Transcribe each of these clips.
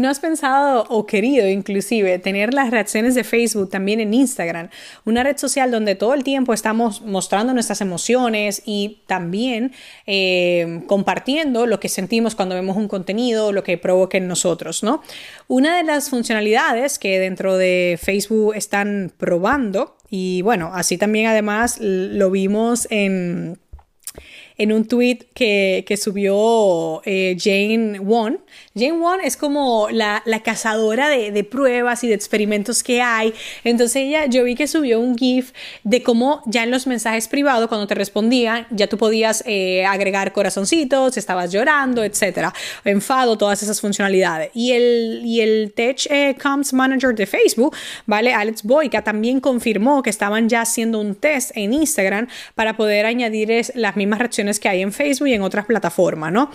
¿No has pensado o querido inclusive tener las reacciones de Facebook también en Instagram? Una red social donde todo el tiempo estamos mostrando nuestras emociones y también eh, compartiendo lo que sentimos cuando vemos un contenido, lo que provoca en nosotros, ¿no? Una de las funcionalidades que dentro de Facebook están probando y bueno, así también además lo vimos en en un tweet que, subió eh, Jane Won. Jane Won es como la, cazadora de, pruebas y de experimentos que hay. Entonces ella, yo vi que subió un GIF de cómo ya en los mensajes privados, cuando te respondían, ya tú podías eh, agregar corazoncitos, estabas llorando, etcétera, enfado, todas esas funcionalidades. Y el, y el Tech eh, Comms Manager de Facebook, ¿vale? Alex Boyka también confirmó que estaban ya haciendo un test en Instagram para poder añadir las mismas reacciones que hay en Facebook y en otras plataformas, ¿no?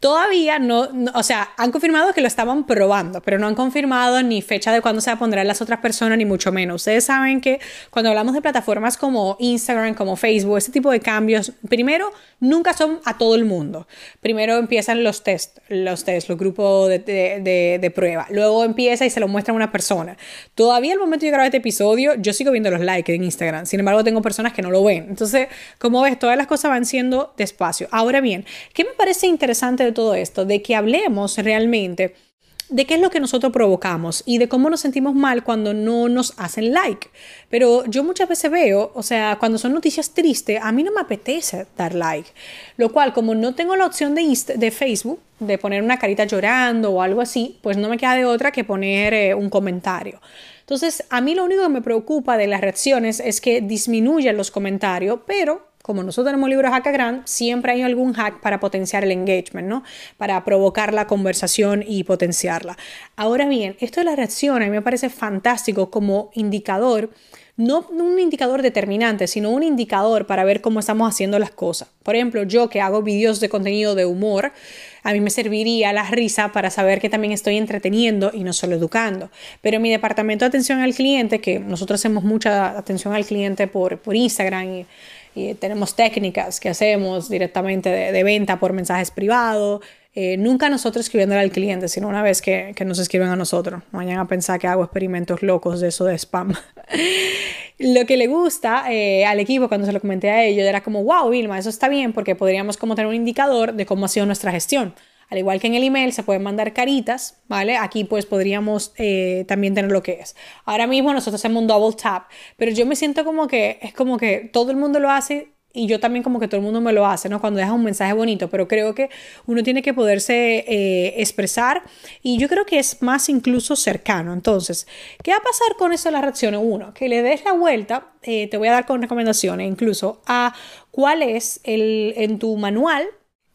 Todavía no, o sea, han confirmado que lo estaban probando, pero no han confirmado ni fecha de cuándo se poner las otras personas, ni mucho menos. Ustedes saben que cuando hablamos de plataformas como Instagram, como Facebook, ese tipo de cambios, primero, nunca son a todo el mundo. Primero empiezan los test, los test, los grupos de, de, de, prueba. Luego empieza y se lo muestra a una persona. Todavía al momento de grabar este episodio, yo sigo viendo los likes en Instagram. Sin embargo, tengo personas que no lo ven. Entonces, como ves, todas las cosas van siendo despacio. Ahora bien, ¿qué me parece interesante de todo esto? De que hablemos realmente de qué es lo que nosotros provocamos y de cómo nos sentimos mal cuando no nos hacen like. Pero yo muchas veces veo, o sea, cuando son noticias tristes, a mí no me apetece dar like. Lo cual, como no tengo la opción de, Facebook, de poner una carita llorando o algo así, pues no me queda de otra que poner eh, un comentario. Entonces, a mí lo único que me preocupa de las reacciones es que disminuyan los comentarios, pero como nosotros tenemos libros Hackagram, siempre hay algún hack para potenciar el engagement, ¿no? Para provocar la conversación y potenciarla. Ahora bien, esto de la reacción a mí me parece fantástico como indicador no un indicador determinante, sino un indicador para ver cómo estamos haciendo las cosas. Por ejemplo, yo que hago vídeos de contenido de humor, a mí me serviría la risa para saber que también estoy entreteniendo y no solo educando. Pero mi departamento de atención al cliente, que nosotros hacemos mucha atención al cliente por, por Instagram y y tenemos técnicas que hacemos directamente de, venta por mensajes privados. Eh, nunca nosotros escribiéndole al cliente, sino una vez que, que, nos escriben a nosotros. No vayan a pensar que hago experimentos locos de eso de spam. lo que le gusta eh, al equipo cuando se lo comenté a ellos era como, wow, Vilma, eso está bien porque podríamos como tener un indicador de cómo ha sido nuestra gestión. Al igual que en el email se pueden mandar caritas, ¿vale? Aquí pues podríamos eh, también tener lo que es. Ahora mismo nosotros hacemos un double tap, pero yo me siento como que es como que todo el mundo lo hace y yo también como que todo el mundo me lo hace, ¿no? Cuando deja un mensaje bonito, pero creo que uno tiene que poderse eh, expresar y yo creo que es más incluso cercano. Entonces, ¿qué va a pasar con eso de las reacciones? Uno, que le des la vuelta, eh, te voy a dar con recomendaciones incluso a cuál es el, en tu manual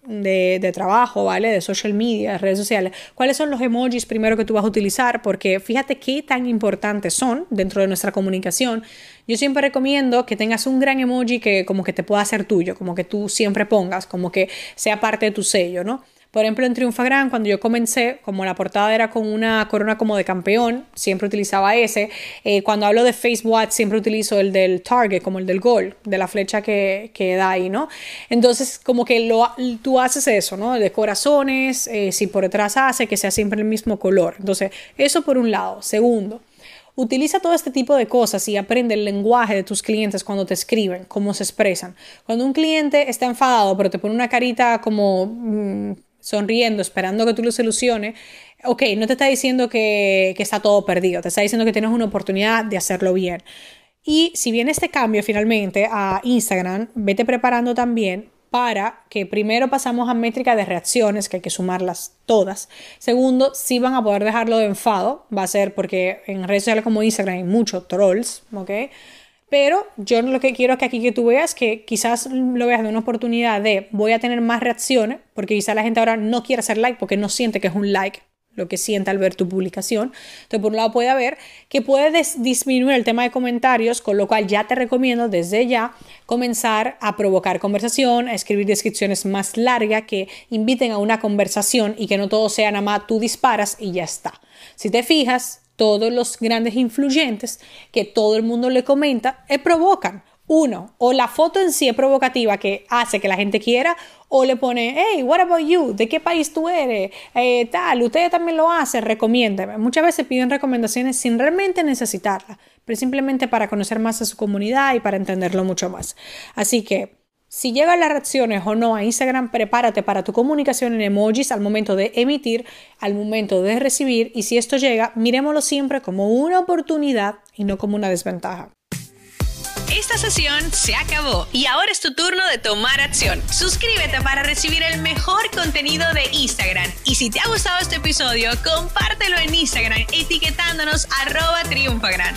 de, trabajo, ¿vale? De social media, redes sociales. ¿Cuáles son los emojis primero que tú vas a utilizar? Porque fíjate qué tan importantes son dentro de nuestra comunicación. Yo siempre recomiendo que tengas un gran emoji que como que te pueda hacer tuyo, como que tú siempre pongas, como que sea parte de tu sello, ¿no? Por ejemplo, en Triunfagram, cuando yo comencé, como la portada era con una corona como de campeón, siempre utilizaba ese. Eh, cuando hablo de Facebook, siempre utilizo el del target, como el del gol, de la flecha que, que da ahí, ¿no? Entonces, como que lo, tú haces eso, ¿no? De corazones, eh, si por detrás hace, que sea siempre el mismo color. Entonces, eso por un lado. Segundo, Utiliza todo este tipo de cosas y aprende el lenguaje de tus clientes cuando te escriben, cómo se expresan. Cuando un cliente está enfadado, pero te pone una carita como mm, sonriendo, esperando que tú lo soluciones, ok, no te está diciendo que, está todo perdido, te está diciendo que tienes una oportunidad de hacerlo bien. Y si viene este cambio finalmente a Instagram, vete preparando también para que primero pasamos a métrica de reacciones, que hay que sumarlas todas. Segundo, si van a poder dejarlo de enfado, va a ser porque en redes sociales como Instagram hay muchos trolls, ¿ok? Pero yo lo que quiero que aquí que tú veas que quizás lo veas de una oportunidad de voy a tener más reacciones, porque quizás la gente ahora no quiere hacer like porque no siente que es un like lo que siente al ver tu publicación. Entonces, por un lado puede haber que puedes disminuir el tema de comentarios, con lo cual ya te recomiendo desde ya comenzar a provocar conversación, a escribir descripciones más largas que inviten a una conversación y que no todo sea nada más tú disparas y ya está. Si te fijas, todos los grandes influyentes que todo el mundo le comenta, eh, provocan. Uno, o la foto en sí es provocativa que hace que la gente quiera, o le pone, hey, what about you? ¿De qué país tú eres? Eh, tal, ustedes también lo hacen, recomiéndame. Muchas veces piden recomendaciones sin realmente necesitarlas, pero simplemente para conocer más a su comunidad y para entenderlo mucho más. Así que, si llegan las reacciones o no a Instagram, prepárate para tu comunicación en emojis al momento de emitir, al momento de recibir y si esto llega, miremoslo siempre como una oportunidad y no como una desventaja. Esta sesión se acabó y ahora es tu turno de tomar acción. Suscríbete para recibir el mejor contenido de Instagram. Y si te ha gustado este episodio, compártelo en Instagram etiquetándonos arroba triunfagran.